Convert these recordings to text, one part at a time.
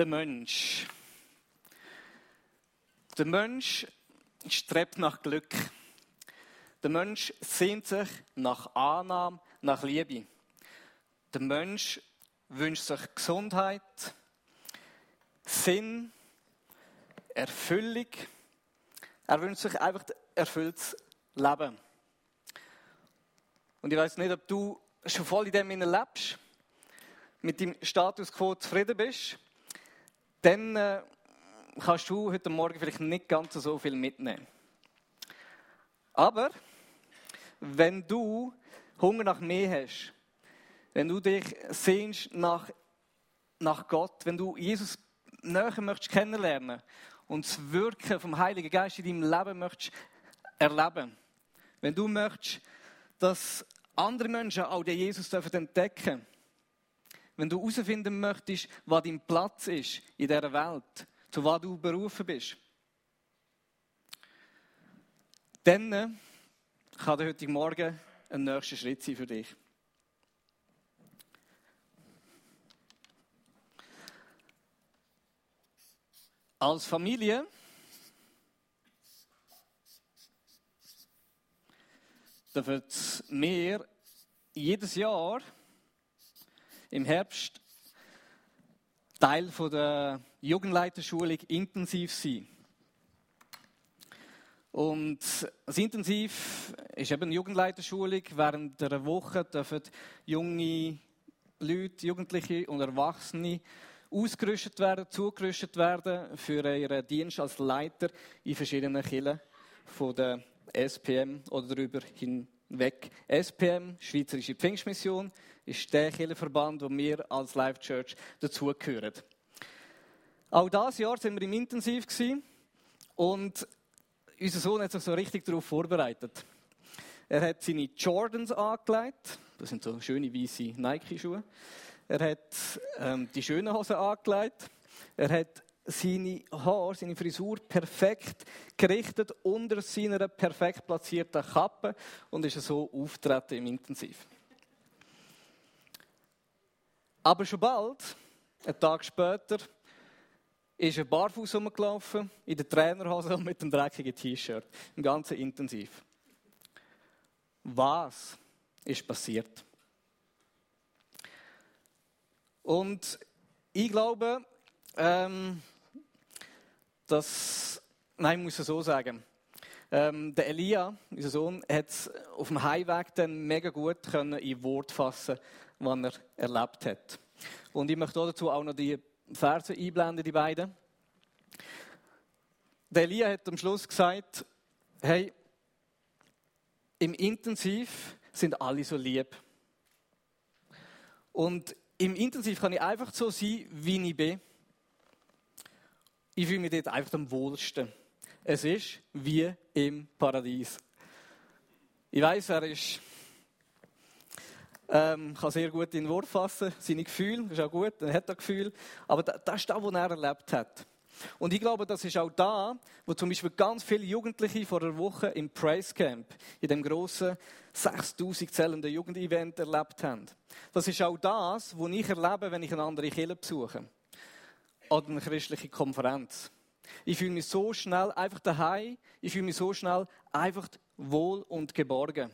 Der Mensch. Der Mensch strebt nach Glück. Der Mensch sehnt sich nach Annahme, nach Liebe. Der Mensch wünscht sich Gesundheit, Sinn, Erfüllung. Er wünscht sich einfach ein erfülltes Leben. Und ich weiß nicht, ob du schon voll in dem lebst, mit dem Status quo zufrieden bist, dann äh, kannst du heute Morgen vielleicht nicht ganz so viel mitnehmen. Aber wenn du Hunger nach mehr hast, wenn du dich sehnst nach, nach Gott, wenn du Jesus näher möchtest kennenlernen und das Wirken vom Heiligen Geist in deinem Leben möchtest erleben, wenn du möchtest, dass andere Menschen auch den Jesus entdecken dürfen, wenn du herausfinden möchtest, was dein Platz ist in dieser Welt, zu was du berufen bist, dann äh, kann der heutige Morgen ein nächster Schritt sein für dich. Als Familie dürfen wir jedes Jahr im Herbst Teil von der Jugendleiterschulung intensiv sein. Und das Intensiv ist eben Jugendleiterschulung. Während der Woche dürfen junge Leute, Jugendliche und Erwachsene ausgerüstet werden, zugerüstet werden für ihren Dienst als Leiter in verschiedenen Kirchen von der SPM oder darüber hinweg. SPM, Schweizerische Pfingstmission, ist der Kirchenverband, wo wir als Life Church dazugehören. Auch dieses Jahr sind wir im Intensiv und unser Sohn hat sich so richtig darauf vorbereitet. Er hat seine Jordans angelegt, das sind so schöne weiße Nike-Schuhe. Er hat ähm, die schönen Hosen angelegt. Er hat seine Haare, seine Frisur perfekt gerichtet unter seiner perfekt platzierten Kappe und ist so auftreten im Intensiv. Aber schon bald, einen Tag später, ist er barfuß rumgelaufen, in der Trainerhose und mit dem dreckigen T-Shirt, im ganzen Intensiv. Was ist passiert? Und ich glaube, ähm, dass, nein, ich muss es so sagen, ähm, der Elia, unser Sohn, hat auf dem Heimweg dann mega gut können in Wort fassen, was er erlebt hat. Und ich möchte dazu auch noch die Verse einblenden, die beiden. Der Elia hat am Schluss gesagt, hey, im Intensiv sind alle so lieb. Und im Intensiv kann ich einfach so sein, wie ich bin. Ich fühle mich dort einfach am wohlsten. Es ist wie im Paradies. Ich weiß, er ist, ähm, kann sehr gut in Wort fassen, seine Gefühle, das ist auch gut, er hat ein Gefühl, aber das ist das, was er erlebt hat. Und ich glaube, das ist auch da, wo zum Beispiel ganz viele Jugendliche vor einer Woche im Praise Camp, in dem grossen 6000 zählenden Jugendevent erlebt haben. Das ist auch das, was ich erlebe, wenn ich eine andere Kirche besuche. Oder eine christliche Konferenz. Ich fühle mich so schnell einfach daheim, ich fühle mich so schnell einfach wohl und geborgen.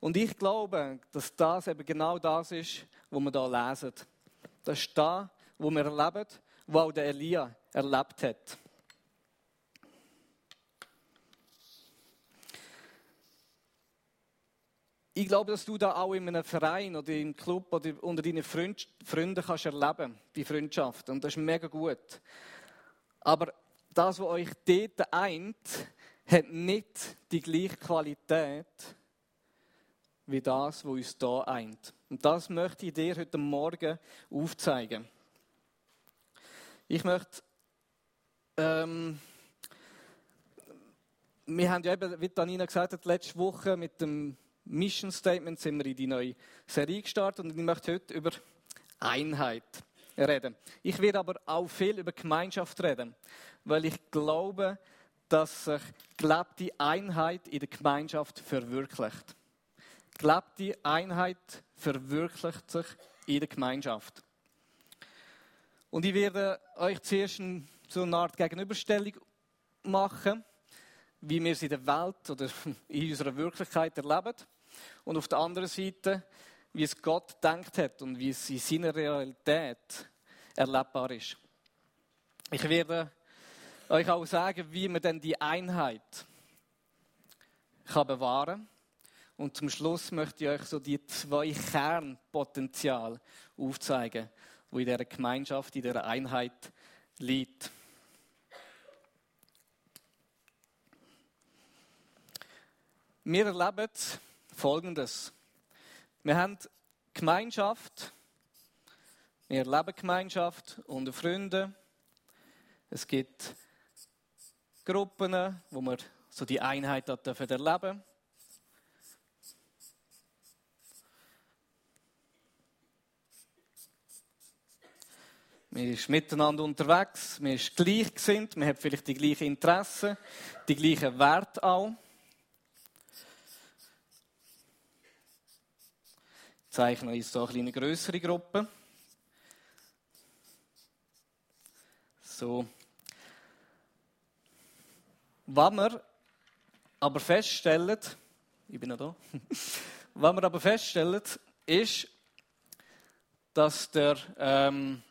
Und ich glaube, dass das eben genau das ist, was wir hier lesen. Das ist das, was wir erleben, was auch der Elia erlebt hat. Ich glaube, dass du da auch in einem Verein oder im Club oder unter deinen Freund, Freunden kannst erleben, die Freundschaft. Und das ist mega gut. Aber das, was euch dort eint, hat nicht die gleiche Qualität wie das, was uns da eint. Und das möchte ich dir heute Morgen aufzeigen. Ich möchte, ähm, wir haben ja eben, wie Danina gesagt hat, letzte Woche mit dem Mission Statement sind wir in die neue Serie gestartet und ich möchte heute über Einheit reden. Ich werde aber auch viel über Gemeinschaft reden, weil ich glaube, dass sich gelebte Einheit in der Gemeinschaft verwirklicht. Gelebte Einheit verwirklicht sich in der Gemeinschaft. Und ich werde euch zuerst so eine Art Gegenüberstellung machen, wie wir es in der Welt oder in unserer Wirklichkeit erleben. Und auf der anderen Seite, wie es Gott denkt hat und wie es in seiner Realität erlebbar ist. Ich werde euch auch sagen, wie man denn die Einheit kann bewahren Und zum Schluss möchte ich euch so die zwei Kernpotenziale aufzeigen, wo in dieser Gemeinschaft, in dieser Einheit liegt. Wir erleben Folgendes. Wir haben Gemeinschaft, wir erleben Gemeinschaft unter Freunden. Es gibt Gruppen, wo wir so die Einheit erleben dürfen. Man ist miteinander unterwegs, man ist gleichgesinnt, man hat vielleicht die gleichen Interessen, die gleichen Werte auch. Zeichne uns so eine größere Gruppe. So. Was wir aber feststellen, ich bin noch da, was wir aber feststellen, ist, dass der, ähm,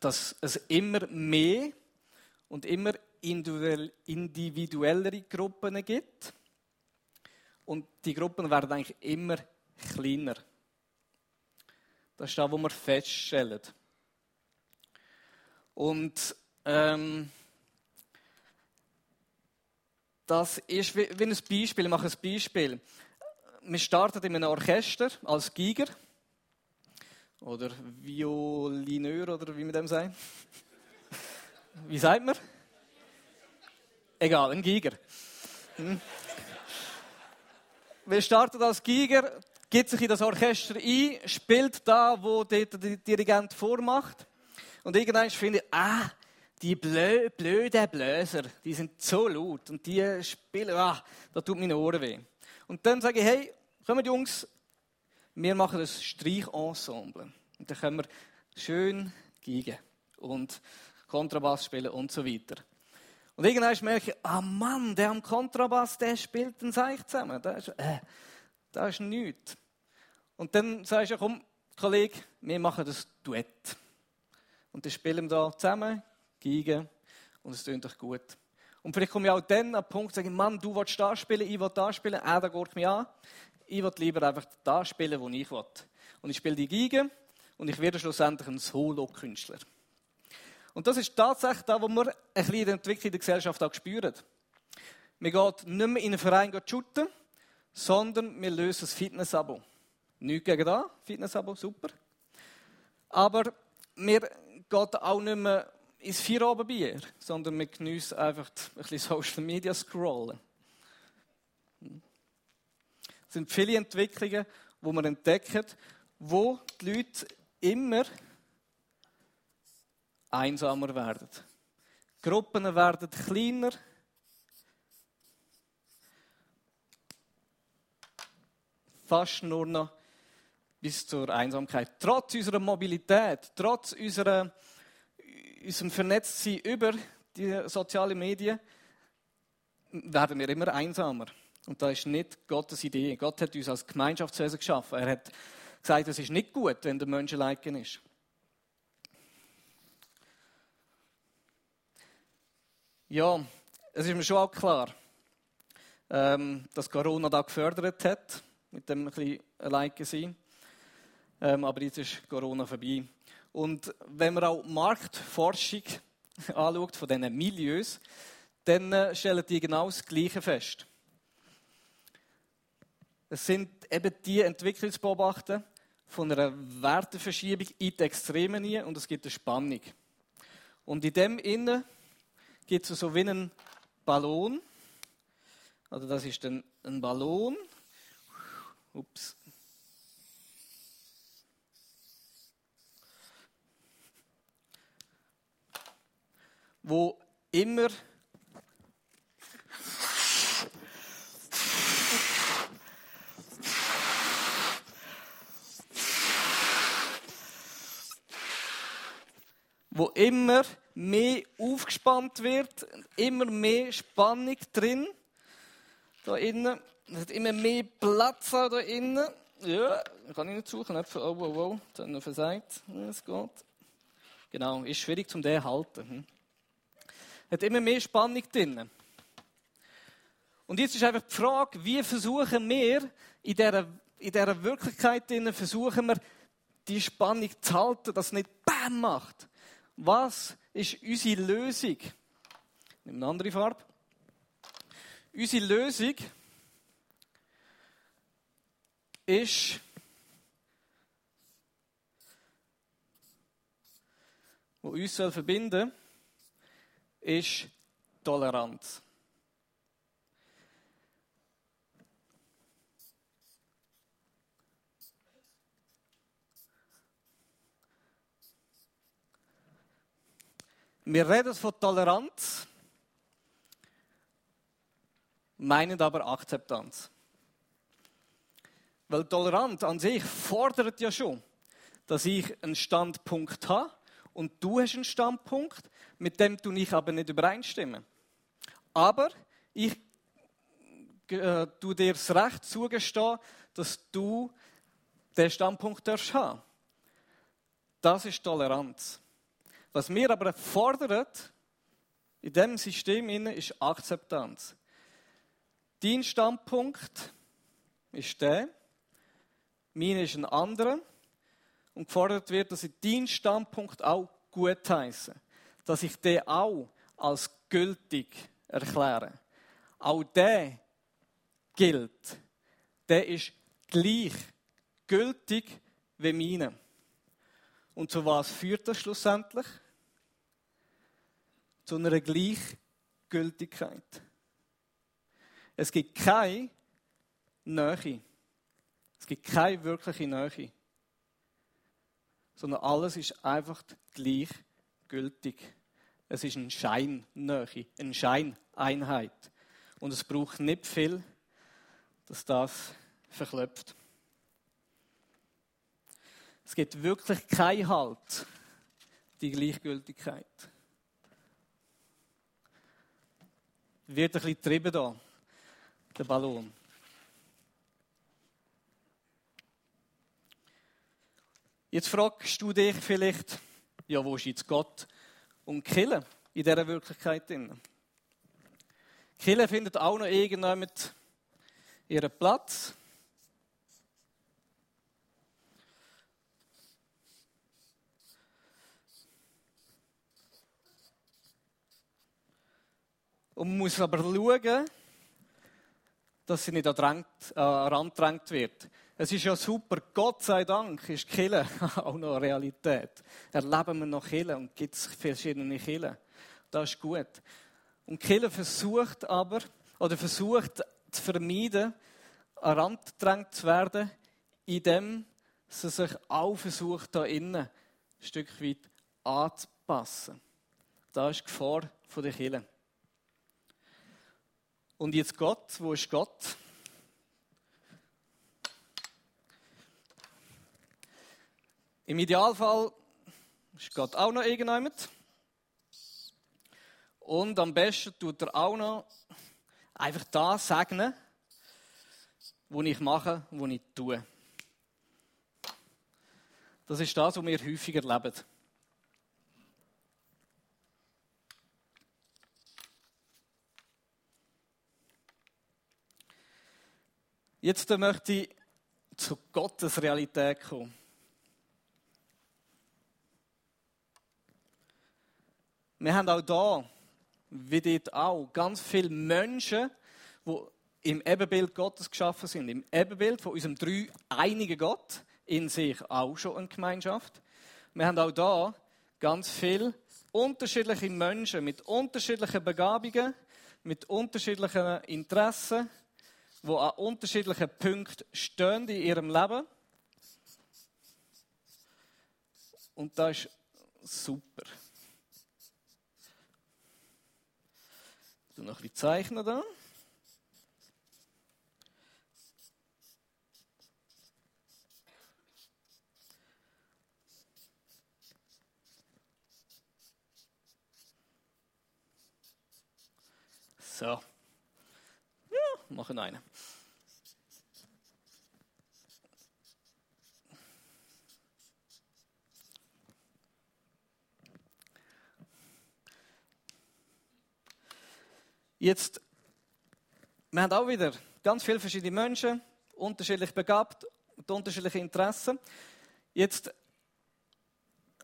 dass es immer mehr und immer individuellere Gruppen gibt. Und die Gruppen werden eigentlich immer kleiner. Das ist das, was wir feststellen. Und ähm, das ist wie, wie ein Beispiel. Ich mache ein Beispiel. Wir starten in einem Orchester als Giger. Oder Violineur, oder wie man dem sagt. Wie sagt man? Egal, ein Giger. Hm. Wir starten als Giger, gibt sich in das Orchester ein, spielt da, wo der Dirigent vormacht. Und irgendwann finde ich, ah, die blö blöden Bläser, die sind so laut und die spielen, ah, da tut meine Ohren weh. Und dann sage ich, hey, kommt Jungs, wir machen ein Streichensemble. Und dann können wir schön geigen und Kontrabass spielen und so weiter. Und irgendwann merke ich, ah Mann, der am Kontrabass, der spielt den Seich zusammen. Das ist, äh, das ist nichts. Und dann sagst du, komm, Kollege, wir machen das Duett. Und dann spielen wir da zusammen, geigen, und es tönt doch gut. Und vielleicht komme ich auch dann an den Punkt, sage, Mann, du willst da spielen, ich will da spielen, er da geht mich an. Ich will lieber einfach da spielen, wo ich will. Und ich spiele die Geige und ich werde schlussendlich ein Solo-Künstler. Und das ist tatsächlich da, wo wir ein bisschen die Entwicklung der Gesellschaft auch spüren. Wir gehen nicht mehr in einen Verein shooten, sondern wir lösen das Fitness-Abo. Nichts gegen da, Fitness-Abo, super. Aber wir gehen auch nicht mehr ins Feierabendbier, sondern wir geniessen einfach ein bisschen Social Media scrollen. Es sind viele Entwicklungen, die wir entdecken, wo die Leute immer einsamer werden. Gruppen werden kleiner. Fast nur noch bis zur Einsamkeit. Trotz unserer Mobilität, trotz unserer, unserem Vernetztsein über die sozialen Medien, werden wir immer einsamer. Und das ist nicht Gottes Idee. Gott hat uns als Gemeinschaftswesen geschaffen. Er hat gesagt, es ist nicht gut, wenn der Mensch allein ist. Ja, es ist mir schon auch klar, ähm, dass Corona da gefördert hat, mit dem ein bisschen allein sein. Ähm, aber jetzt ist Corona vorbei. Und wenn man auch Marktforschung anschaut von diesen Milieus, dann äh, stellen die genau das Gleiche fest. Es sind eben die Entwicklungsbeobachter von einer Werteverschiebung in die Extremen hin und es gibt eine Spannung. Und in dem Innen gibt es so wie einen Ballon. Also das ist ein, ein Ballon. Ups. Wo immer wo immer mehr aufgespannt wird, immer mehr Spannung drin. Da innen. Es hat immer mehr Platz da innen. Ja, kann ich nicht suchen. Nicht für, oh, oh, oh. Dann noch versagt. Es geht. Genau, ist schwierig zum den halten. Hm. Hat immer mehr Spannung drin. Und jetzt ist einfach die Frage, wie versuchen wir in dieser, in dieser Wirklichkeit drin, versuchen wir die Spannung zu halten, dass es nicht BAM macht. Was ist unsere Lösung? Nimm eine andere Farbe. Unsere Lösung ist, wo uns verbinden ist Toleranz. Wir reden von Toleranz, meinen aber Akzeptanz. Weil Toleranz an sich fordert ja schon, dass ich einen Standpunkt habe und du hast einen Standpunkt, mit dem du nicht aber nicht übereinstimmen. Aber ich äh, dir das Recht zugestehen, dass du den Standpunkt darfst haben. Das ist Toleranz. Was mir aber fordert, in diesem System ist Akzeptanz. Dein Standpunkt ist der, mein ist ein anderer und gefordert wird, dass ich deinen Standpunkt auch gut heiße, dass ich den auch als gültig erkläre. Auch der gilt. Der ist gleich gültig wie meine. Und zu was führt das schlussendlich? Zu einer Gleichgültigkeit. Es gibt keine Nähe. Es gibt keine wirkliche Nähe. Sondern alles ist einfach gleichgültig. Es ist ein Scheinnähe, eine Scheineinheit. Und es braucht nicht viel, dass das verklopft. Es gibt wirklich keinen Halt, die Gleichgültigkeit. Wird ein bisschen getrieben da, der Ballon. Jetzt fragst du dich vielleicht, ja, wo ist jetzt Gott und Kille in dieser Wirklichkeit drin? Kille findet auch noch irgendjemand ihren Platz. Und man muss aber schauen, dass sie nicht an den Rand gedrängt wird. Es ist ja super, Gott sei Dank ist Kille auch noch Realität. Erleben wir noch Kille und gibt es verschiedene Kille. Das ist gut. Und Kille versucht aber, oder versucht zu vermeiden, an Rand gedrängt zu werden, indem sie sich auch versucht, da innen ein Stück weit anzupassen. Das ist die Gefahr der Kille. Und jetzt Gott, wo ist Gott? Im Idealfall ist Gott auch noch irgendjemand. Und am besten tut er auch noch einfach das segnen, was ich mache, was ich tue. Das ist das, was wir häufiger erleben. Jetzt möchte ich zu Gottes Realität kommen. Wir haben auch da, wie dort auch, ganz viele Menschen, die im Ebenbild Gottes geschaffen sind. Im Ebenbild von unserem drei einigen Gott, in sich auch schon eine Gemeinschaft. Wir haben auch da ganz viele unterschiedliche Menschen mit unterschiedlichen Begabungen, mit unterschiedlichen Interessen, die an unterschiedlichen Punkten stehen in ihrem Leben. Und das ist super. Du noch die Zeichner da? So. Ja, machen eine. Jetzt, wir haben auch wieder ganz viele verschiedene Menschen, unterschiedlich begabt und unterschiedliche Interessen. Jetzt,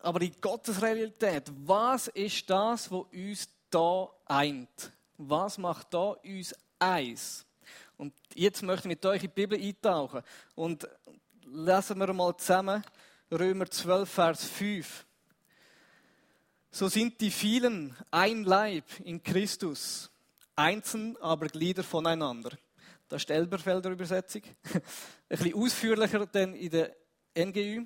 aber in Gottes Realität, was ist das, was uns da eint? Was macht da uns eins? Und jetzt möchte ich mit euch in die Bibel eintauchen und lesen wir mal zusammen Römer 12, Vers 5. So sind die vielen ein Leib in Christus einzeln, aber Glieder voneinander. Das ist die Elberfelder Übersetzung. Ein bisschen ausführlicher denn in der NGÜ.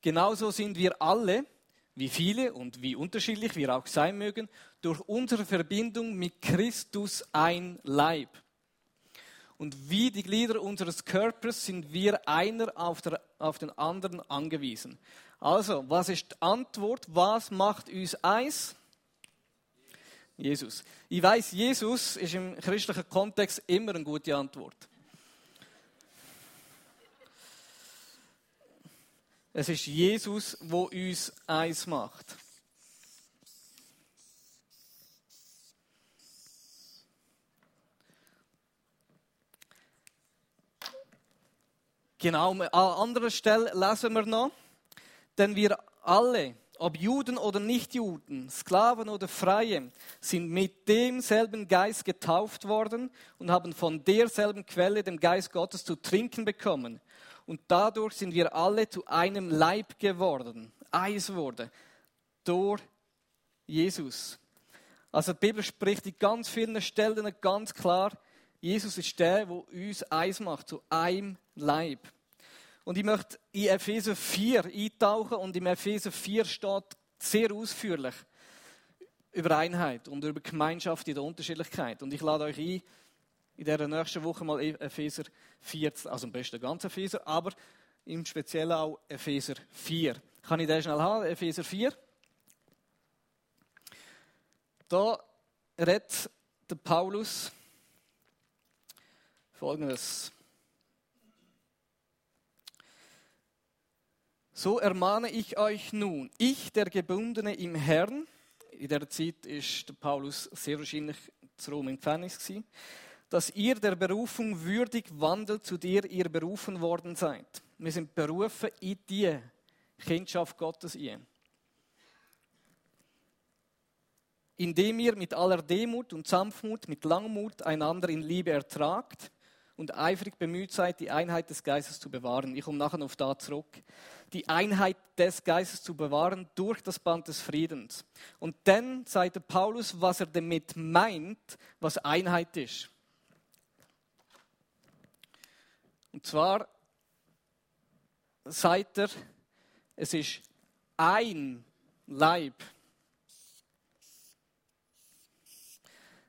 Genauso sind wir alle, wie viele und wie unterschiedlich wir auch sein mögen, durch unsere Verbindung mit Christus ein Leib. Und wie die Glieder unseres Körpers sind wir einer auf, der, auf den anderen angewiesen. Also, was ist die Antwort? Was macht uns eins? Jesus. Ich weiß, Jesus ist im christlichen Kontext immer eine gute Antwort. Es ist Jesus, wo uns eins macht. Genau, an anderer Stelle lesen wir noch, denn wir alle, ob Juden oder Nichtjuden, Sklaven oder Freie, sind mit demselben Geist getauft worden und haben von derselben Quelle, dem Geist Gottes, zu trinken bekommen. Und dadurch sind wir alle zu einem Leib geworden, eins wurde, durch Jesus. Also die Bibel spricht in ganz vielen Stellen ganz klar, Jesus ist der, der uns eins macht, zu einem Leib. Und ich möchte in Epheser 4 eintauchen und im Epheser 4 steht sehr ausführlich über Einheit und über Gemeinschaft in der Unterschiedlichkeit. Und ich lade euch ein, in der nächsten Woche mal Epheser 4, also am besten ganz Epheser, aber im Speziellen auch Epheser 4. Kann ich den schnell haben, Epheser 4? Da redet der Paulus folgendes. So ermahne ich euch nun, ich, der Gebundene im Herrn, in der Zeit ist Paulus sehr wahrscheinlich zu Rom im Gefängnis dass ihr der Berufung würdig wandelt, zu der ihr berufen worden seid. Wir sind berufen in die Kindschaft Gottes ein. Indem ihr mit aller Demut und Sanftmut, mit Langmut einander in Liebe ertragt, und eifrig bemüht seid, die Einheit des Geistes zu bewahren. Ich komme nachher auf da zurück. Die Einheit des Geistes zu bewahren durch das Band des Friedens. Und dann sagt der Paulus, was er damit meint, was Einheit ist. Und zwar sagt er, es ist ein Leib.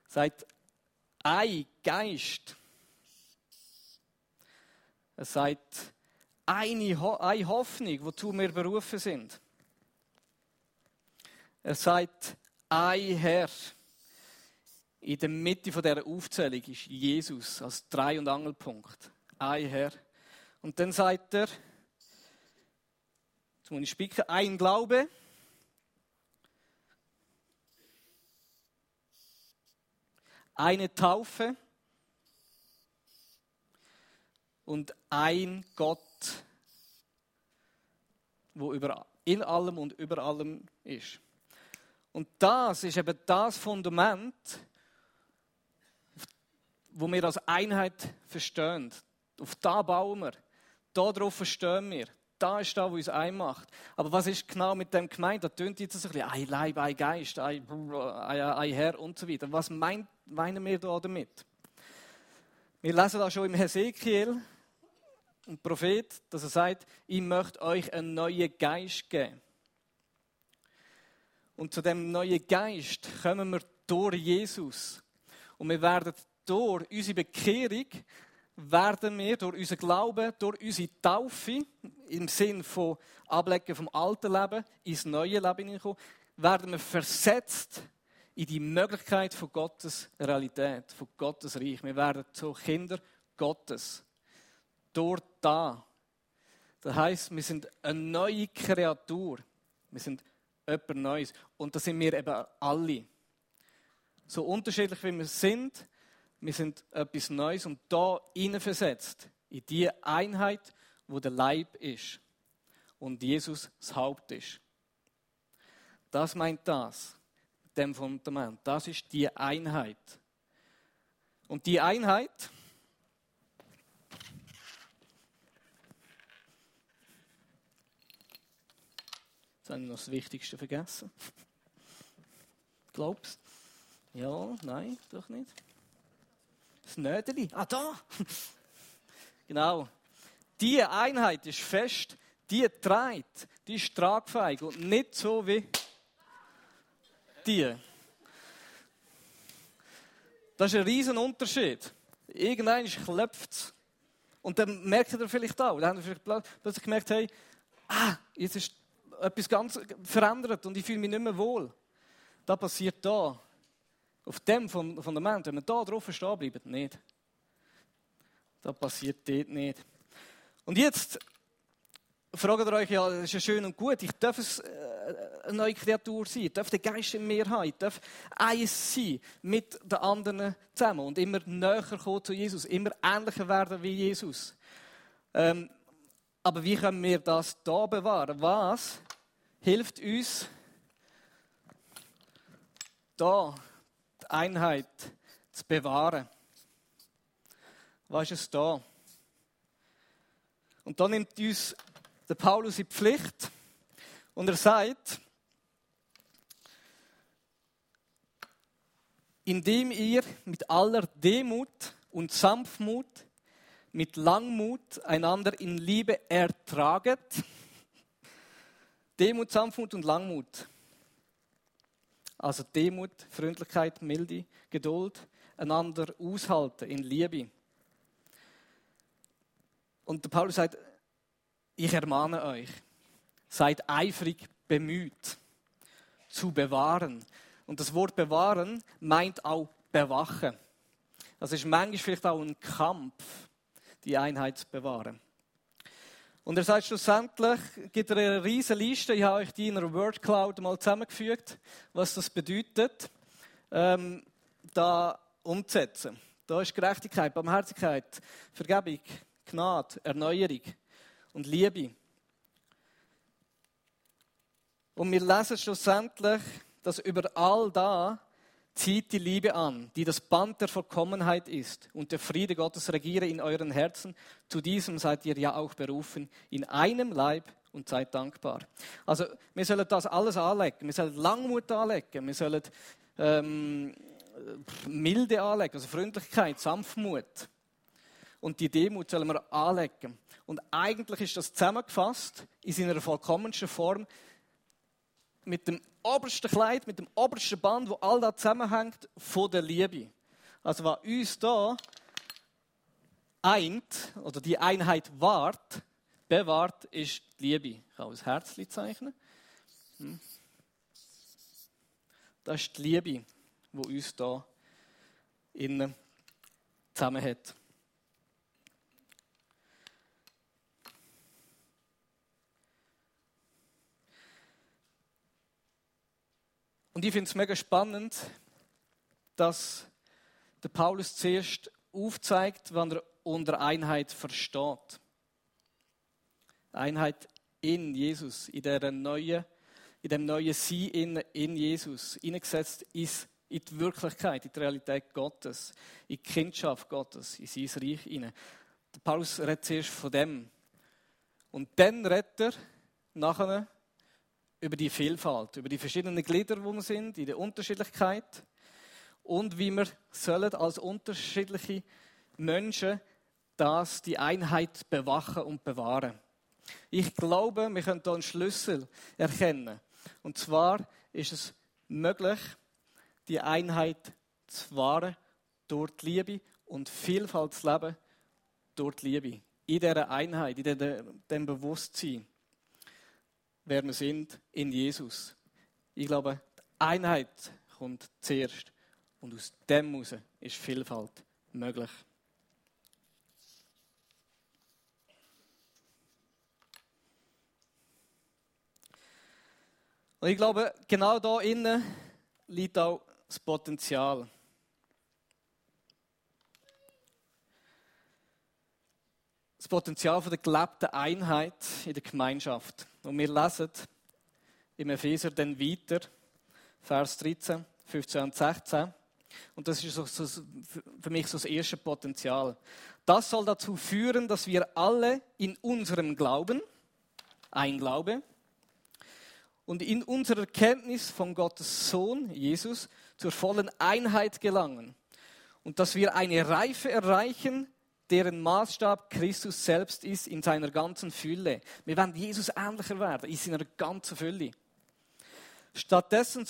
Seid ein Geist. Es sagt, eine, Ho eine Hoffnung, wozu wir berufen sind. Er sagt, ein Herr. In der Mitte dieser Aufzählung ist Jesus als Drei- und Angelpunkt. Ein Herr. Und dann sagt er, jetzt muss ich spicken, ein Glaube. Eine Taufe und ein Gott, wo über, in allem und über allem ist. Und das ist eben das Fundament, wo wir als Einheit verstehen. Auf da bauen wir. Darauf verstehen wir. Da ist da, wo uns einmacht. Aber was ist genau mit dem gemeint? Da tönt jetzt ein bisschen ein Leib, ein Geist, ein, Herr und so weiter. Was meinen wir da damit? Wir lesen da schon im Hesekiel, ein Prophet, dass er sagt, ich möchte euch einen neuen Geist geben. Und zu dem neuen Geist kommen wir durch Jesus. Und wir werden durch unsere Bekehrung, werden wir durch unseren Glauben, durch unsere Taufe, im Sinn von Ablecken vom alten Leben ins neue Leben hineinkommen, werden wir versetzt in die Möglichkeit von Gottes Realität, von Gottes Reich. Wir werden so Kinder Gottes. Dort da. Das heißt, wir sind eine neue Kreatur. Wir sind etwas Neues. Und das sind wir eben alle. So unterschiedlich wie wir sind, wir sind etwas Neues und da versetzt in die Einheit, wo der Leib ist und Jesus das Haupt ist. Das meint das, dem Fundament. Das ist die Einheit. Und die Einheit, Jetzt habe ich noch das Wichtigste vergessen. Glaubst Ja, nein, doch nicht. Das Nödeli. Ah, da! genau. Die Einheit ist fest, die trägt, die ist tragfähig und nicht so wie die. Das ist ein riesen Unterschied. Irgendwann klopft es. Und dann merkt ihr vielleicht auch, dann haben wir vielleicht plötzlich gemerkt, hey, ah, jetzt ist etwas ganz verändert und ich fühle mich nicht mehr wohl. Das passiert da. Auf dem Fundament, wenn man da drauf stehen bleibt, nicht. Das passiert dort nicht. Und jetzt fragt ihr euch, ja, das ist ja schön und gut, ich darf äh, eine neue Kreatur sein, ich darf den Geist in mir haben, ich darf eins sein mit den anderen zusammen und immer näher kommen zu Jesus, immer ähnlicher werden wie Jesus. Ähm, aber wie können wir das da bewahren? Was hilft uns, da die Einheit zu bewahren? Was ist es da? Und da nimmt uns der Paulus in die Pflicht und er sagt, indem ihr mit aller Demut und Sanftmut, mit Langmut einander in Liebe ertraget. Demut, Sanftmut und Langmut. Also Demut, Freundlichkeit, Milde, Geduld, einander aushalten in Liebe. Und der Paulus sagt, ich ermahne euch, seid eifrig bemüht, zu bewahren. Und das Wort bewahren meint auch bewachen. Das ist manchmal vielleicht auch ein Kampf, die Einheit zu bewahren. Und er sagt schlussendlich, gibt er eine riesige Liste, ich habe euch die in einer Word Cloud mal zusammengefügt, was das bedeutet, ähm, da umzusetzen. Da ist Gerechtigkeit, Barmherzigkeit, Vergebung, Gnade, Erneuerung, und Liebe. Und wir lesen schlussendlich, dass über all da zieht die Liebe an, die das Band der Vollkommenheit ist und der Friede Gottes regiere in euren Herzen. Zu diesem seid ihr ja auch berufen, in einem Leib und seid dankbar. Also wir sollen das alles anlegen. Wir sollen Langmut anlegen. Wir sollen ähm, Milde anlegen, also Freundlichkeit, Sanftmut. Und die Demut sollen wir anlegen. Und eigentlich ist das zusammengefasst in seiner vollkommensten Form mit dem obersten Kleid, mit dem obersten Band, wo all das zusammenhängt, von der Liebe. Also was uns da eint, oder die Einheit wahrt, bewahrt, ist die Liebe. Ich kann ein Herzchen zeichnen. Hm. Das ist die Liebe, die uns da innen zusammenhält. Und ich finde es mega spannend, dass der Paulus zuerst aufzeigt, wann er unter Einheit versteht. Einheit in Jesus, in der neuen, in dem neuen Sein in, in Jesus, eingesetzt ist in die Wirklichkeit, in die Realität Gottes, in die Kindschaft Gottes, in sein Reich hinein. Der Paulus redet zuerst von dem. Und dann redet er nachher über die Vielfalt, über die verschiedenen Glieder, wo wir sind, in der Unterschiedlichkeit und wie wir sollen als unterschiedliche Menschen das die Einheit bewachen und bewahren. Ich glaube, wir können hier einen Schlüssel erkennen. Und zwar ist es möglich, die Einheit zu wahren durch die Liebe und Vielfalt zu leben durch die Liebe. In dieser Einheit, in diesem Bewusstsein wer wir sind in Jesus. Ich glaube, die Einheit kommt zuerst. Und aus dem heraus ist Vielfalt möglich. Und ich glaube, genau da innen liegt auch das Potenzial. Das Potenzial der gelebten Einheit in der Gemeinschaft. Und wir lesen im Epheser dann weiter, Vers 13, 15 und 16. Und das ist für mich so das erste Potenzial. Das soll dazu führen, dass wir alle in unserem Glauben, ein Glaube, und in unserer Kenntnis von Gottes Sohn, Jesus, zur vollen Einheit gelangen. Und dass wir eine Reife erreichen, deren Maßstab Christus selbst ist in seiner ganzen Fülle. Wir werden Jesus ähnlicher werden, in seiner ganzen Fülle. Stattdessen,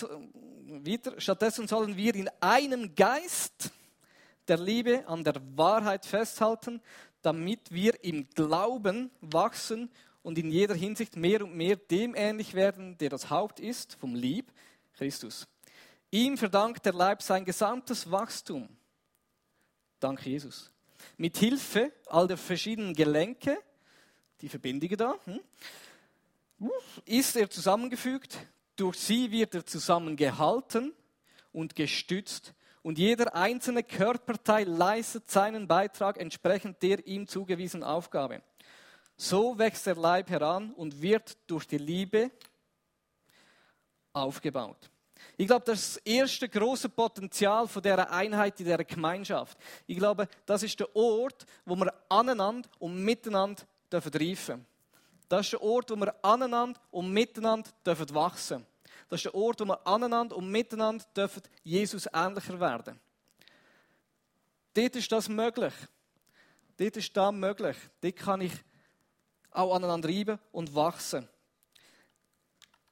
wieder, stattdessen sollen wir in einem Geist der Liebe an der Wahrheit festhalten, damit wir im Glauben wachsen und in jeder Hinsicht mehr und mehr dem ähnlich werden, der das Haupt ist, vom Lieb, Christus. Ihm verdankt der Leib sein gesamtes Wachstum. Dank Jesus. Mit Hilfe all der verschiedenen Gelenke, die Verbindungen da, hm, ist er zusammengefügt. Durch sie wird er zusammengehalten und gestützt. Und jeder einzelne Körperteil leistet seinen Beitrag entsprechend der ihm zugewiesenen Aufgabe. So wächst der Leib heran und wird durch die Liebe aufgebaut. Ich glaube, das erste große Potenzial von der Einheit in der Gemeinschaft. Ich glaube, das ist der Ort, wo wir aneinander und miteinander dürfen reifen. Das ist der Ort, wo wir aneinander und miteinander dürfen wachsen. Das ist der Ort, wo wir aneinander und miteinander dürfen Jesus ähnlicher werden. Dort ist das möglich. Dort ist das möglich. Dort kann ich auch aneinander reiben und wachsen.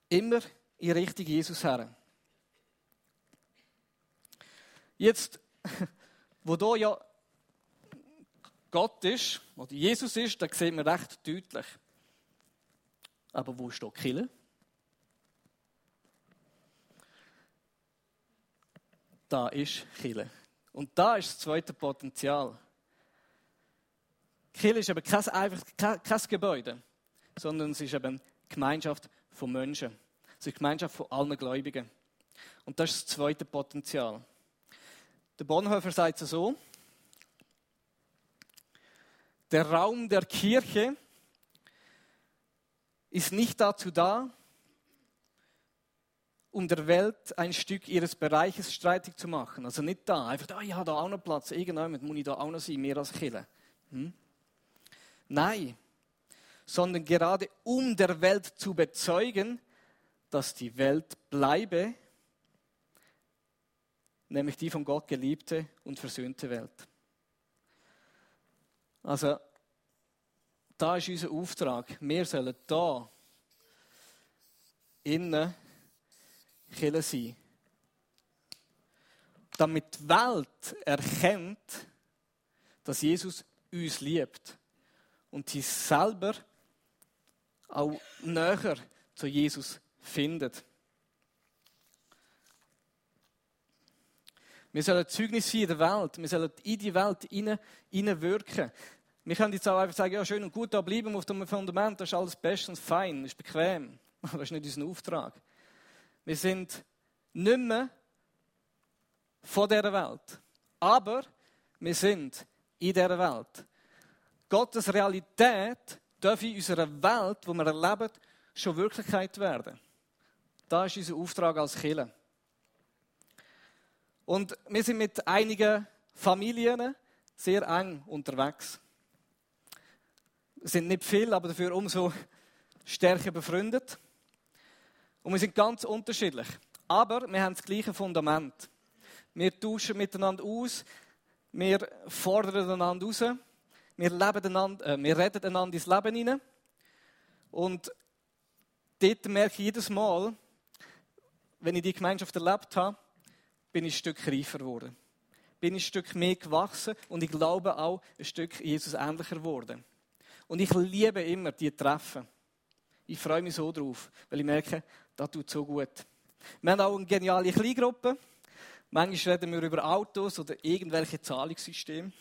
Immer in Richtung Jesus her. Jetzt, wo da ja Gott ist, oder Jesus ist, da sieht man recht deutlich. Aber wo steht Kille? Da ist Kille. Und da ist das zweite Potenzial. Kirche ist eben kein, einfach kein, kein Gebäude, sondern es ist eben eine Gemeinschaft von Menschen. Es ist eine Gemeinschaft von allen Gläubigen. Und das ist das zweite Potenzial. Der Bonhoeffer sagt es so: Der Raum der Kirche ist nicht dazu da, um der Welt ein Stück ihres Bereiches streitig zu machen. Also nicht da, einfach, da, ich habe da auch noch Platz, irgendjemand muss ich da auch noch sein, mehr als Kille. Hm? Nein, sondern gerade um der Welt zu bezeugen, dass die Welt bleibe, nämlich die von Gott geliebte und versöhnte Welt. Also, da ist unser Auftrag. Wir sollen da innen Kille sein. Damit die Welt erkennt, dass Jesus uns liebt und sie selber auch näher zu Jesus findet. Wir sollen Zeugnis sein in der Welt. Wir sollen in die Welt hineinwirken. Wir können jetzt auch einfach sagen, ja, schön und gut da bleiben auf dem Fundament, das ist alles bestens fein, das ist bequem. Aber das ist nicht unser Auftrag. Wir sind nicht mehr von dieser Welt. Aber wir sind in dieser Welt. Gottes Realität darf in unserer Welt, wo wir erleben, schon Wirklichkeit werden. Da ist unser Auftrag als Kirche. Und wir sind mit einigen Familien sehr eng unterwegs. Es sind nicht viele, aber dafür umso stärker befreundet. Und wir sind ganz unterschiedlich. Aber wir haben das gleiche Fundament. Wir tauschen miteinander aus, wir fordern einander raus wir, leben einander, äh, wir reden einander ins Leben hinein. Und dort merke ich jedes Mal, wenn ich die Gemeinschaft erlebt habe, bin ich ein Stück reifer geworden. Bin ich ein Stück mehr gewachsen und ich glaube auch ein Stück Jesus ähnlicher geworden. Und ich liebe immer die Treffen. Ich freue mich so drauf, weil ich merke, das tut so gut. Wir haben auch eine geniale Kleingruppe. Manchmal reden wir über Autos oder irgendwelche Zahlungssysteme.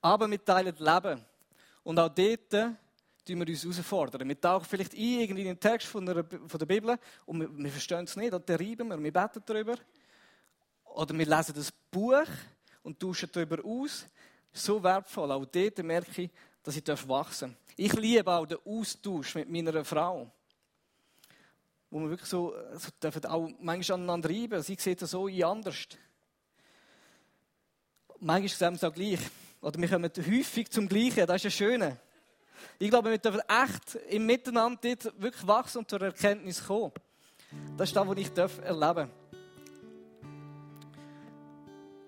Aber wir teilen das Leben. Und auch dort tun wir uns herausfordern. Wir tauchen vielleicht ein irgendwie in den Text von der, von der Bibel und wir, wir verstehen es nicht, oder reiben wir, wir beten darüber. Oder wir lesen das Buch und tauschen darüber aus. So wertvoll. Auch dort merke ich, dass ich wachsen darf. Ich liebe auch den Austausch mit meiner Frau. Wo wir wirklich so, so dürfen auch manchmal aneinander reiben. Sie sieht das so anders. Manchmal sehen wir es auch gleich. Oder wir kommen häufig zum Gleichen. Das ist ja Schöne. Ich glaube, wir dürfen echt im Miteinander dort wirklich wachsen und zur Erkenntnis kommen. Das ist das, was ich erleben darf.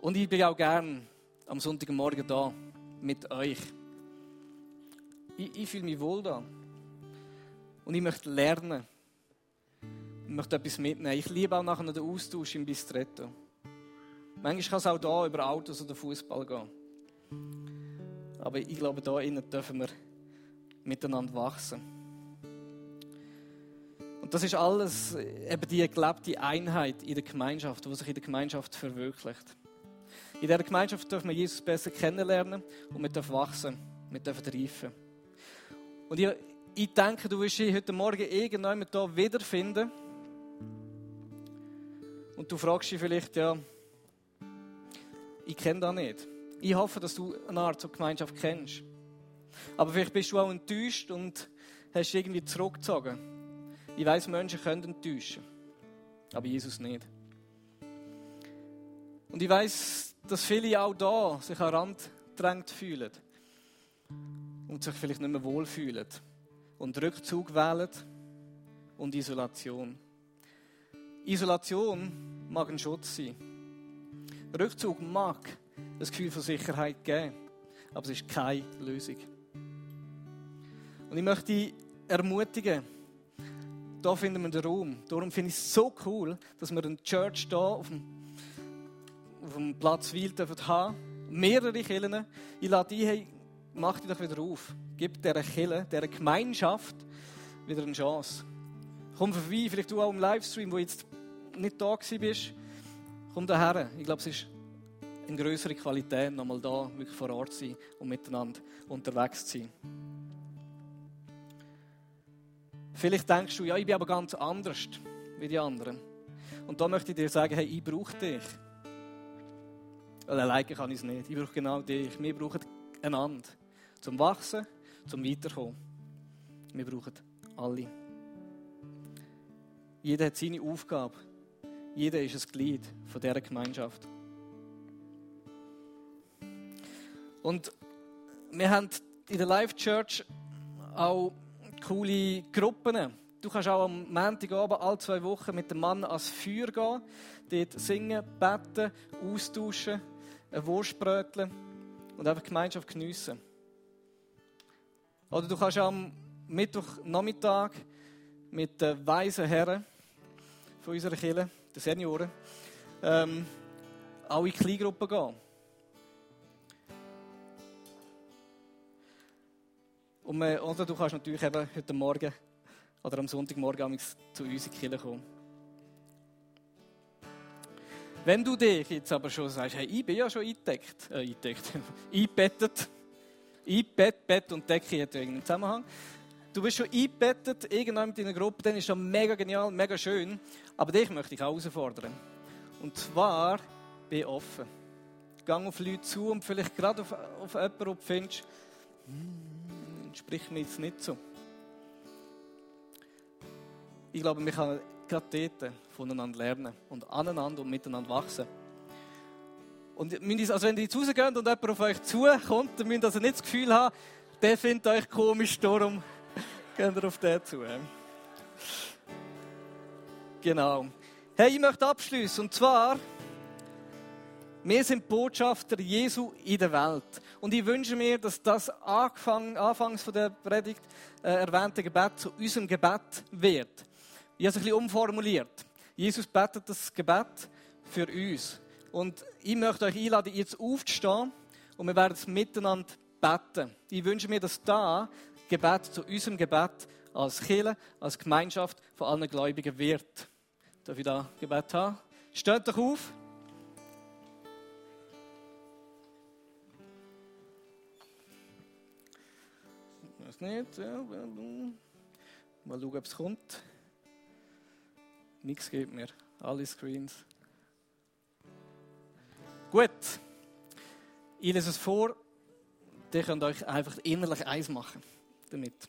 Und ich bin auch gern am Sonntagmorgen da mit euch. Ich, ich fühle mich wohl da. Und ich möchte lernen. Ich möchte etwas mitnehmen. Ich liebe auch nachher den Austausch im Bistretto. Manchmal kann es auch da über Autos oder Fußball gehen. Aber ich glaube, da innen dürfen wir miteinander wachsen. Und das ist alles eben die gelebte Einheit in der Gemeinschaft, die sich in der Gemeinschaft verwirklicht. In dieser Gemeinschaft dürfen wir Jesus besser kennenlernen und wir dürfen wachsen, wir dürfen reifen. Und ich, ich denke, du wirst dich heute Morgen irgendjemand hier wiederfinden. Und du fragst dich vielleicht, ja, ich kenne das nicht. Ich hoffe, dass du eine Art zur Gemeinschaft kennst. Aber vielleicht bist du auch enttäuscht und hast irgendwie zurückgezogen. Ich weiß, Menschen können enttäuschen, aber Jesus nicht. Und ich weiß, dass viele auch da sich an Rand drängt fühlen und sich vielleicht nicht mehr wohlfühlen und Rückzug wählen und Isolation. Isolation mag ein Schutz sein. Rückzug mag das Gefühl von Sicherheit geben, aber es ist keine Lösung. Und ich möchte dich ermutigen, da finden wir den Raum. Darum finde ich es so cool, dass wir eine Church hier auf dem, auf dem Platz Wiel haben. Mehrere Kirchen. Ich lade dich, hey, mach dich doch wieder auf. Gib dieser Kirche, dieser Gemeinschaft wieder eine Chance. Komm vorbei, vielleicht du auch im Livestream, wo jetzt nicht da bist. Komm daher. Ich glaube, es ist eine größere Qualität, nochmal da wirklich vor Ort zu sein und miteinander unterwegs zu sein. Vielleicht denkst du, ja, ich bin aber ganz anders wie die anderen. Und da möchte ich dir sagen, hey, ich brauche dich. Alleine kann ich es nicht. Ich brauche genau dich. Wir brauchen einander. Zum Wachsen, zum Weiterkommen. Wir brauchen alle. Jeder hat seine Aufgabe. Jeder ist ein Glied von dieser Gemeinschaft. Und wir haben in der Life Church auch coole Gruppen. Du kannst auch am Montagabend alle zwei Wochen mit dem Mann ans Feuer gehen, dort singen, beten, austauschen, ein Wurst bröteln und einfach Gemeinschaft geniessen. Oder du kannst am Mittwochnachmittag mit den weisen Herren von unserer Kirche, den Senioren, ähm, auch in Kleingruppen gehen. Und man, oder du kannst natürlich eben heute Morgen oder am Sonntagmorgen zu uns in die Kirche kommen. Wenn du dich jetzt aber schon sagst, hey, ich bin ja schon eingedeckt, äh, eingedeckt, eingebettet, einbett, Bett und Decke hat irgendeinen Zusammenhang. Du bist schon eingebettet, irgendwann in einer Gruppe, dann ist das mega genial, mega schön. Aber dich möchte ich auch herausfordern. Und zwar, bin offen. Gang auf Leute zu und vielleicht gerade auf, auf jemanden, den du findest, hm, entspricht mir jetzt nicht so. Ich glaube, wir können gerade dort voneinander lernen und aneinander und miteinander wachsen. Und also wenn ihr zu Hause geht und jemand auf euch zukommt, dann müsst ihr also nicht das Gefühl haben, der findet euch komisch, darum geht ihr auf den zu. Genau. Hey, ich möchte abschließen. Und zwar, wir sind Botschafter Jesu in der Welt. Und ich wünsche mir, dass das Anfang, anfangs von der Predigt äh, erwähnte Gebet zu unserem Gebet wird. Ich habe es ein bisschen umformuliert. Jesus betet das Gebet für uns. Und ich möchte euch einladen, jetzt aufzustehen und wir werden es miteinander beten. Ich wünsche mir, dass da Gebet zu unserem Gebet als Kirche, als Gemeinschaft von allen Gläubigen wird. Darf ich da Gebet haben? Steht doch auf. Weiß nicht. Mal schauen, ob es kommt. Nichts geht mehr. Alle Screens. Gut. Ich lese es vor. Ihr könnt euch einfach innerlich eins machen damit.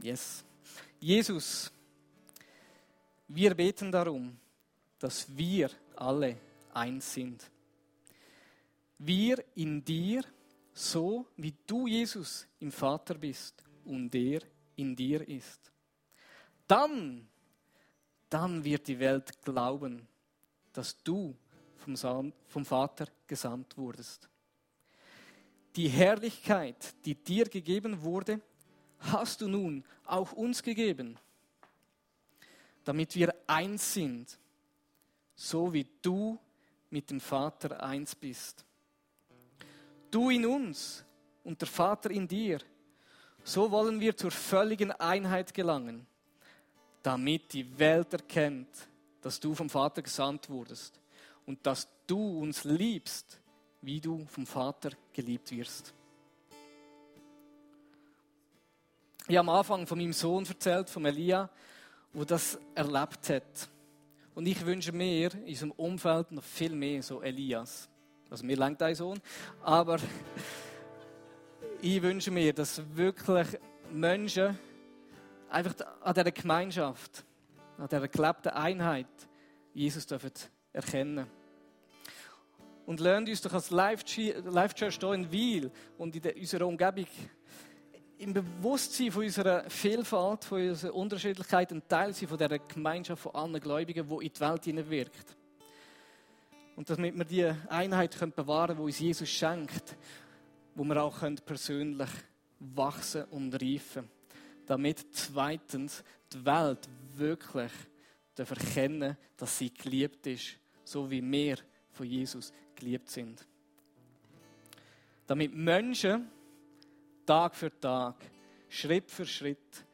Yes. Jesus, wir beten darum, dass wir alle eins sind. Wir in dir, so wie du, Jesus, im Vater bist und der in dir ist. Dann, dann wird die Welt glauben, dass du vom, vom Vater gesandt wurdest. Die Herrlichkeit, die dir gegeben wurde, hast du nun auch uns gegeben, damit wir eins sind, so wie du mit dem Vater eins bist. Du in uns und der Vater in dir, so wollen wir zur völligen Einheit gelangen, damit die Welt erkennt, dass du vom Vater gesandt wurdest und dass du uns liebst, wie du vom Vater geliebt wirst. Ich habe am Anfang von meinem Sohn erzählt, von Elia, wo das erlebt hat. Und ich wünsche mir in unserem Umfeld noch viel mehr so Elias. Also mir lenkt ein Sohn, aber ich wünsche mir, dass wirklich Menschen einfach an dieser Gemeinschaft, an dieser gelebten Einheit Jesus dürfen erkennen Und lernt uns doch als Live-Church hier in Wiel und in unserer Umgebung im Bewusstsein von unserer Vielfalt, von unserer Unterschiedlichkeit ein Teil sein von dieser Gemeinschaft von allen Gläubigen, die in die Welt hineinwirkt. Und damit wir die Einheit können bewahren können, die uns Jesus schenkt, wo wir auch persönlich wachsen und reifen. Damit zweitens die Welt wirklich erkennen dass sie geliebt ist, so wie wir von Jesus geliebt sind. Damit Menschen Tag für Tag, Schritt für Schritt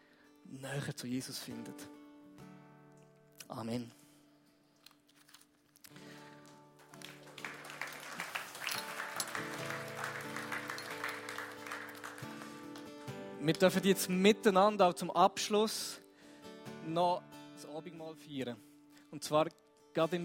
näher zu Jesus findet. Amen. Wir dürfen jetzt miteinander auch zum Abschluss noch das Abendmahl feiern. Und zwar gerade im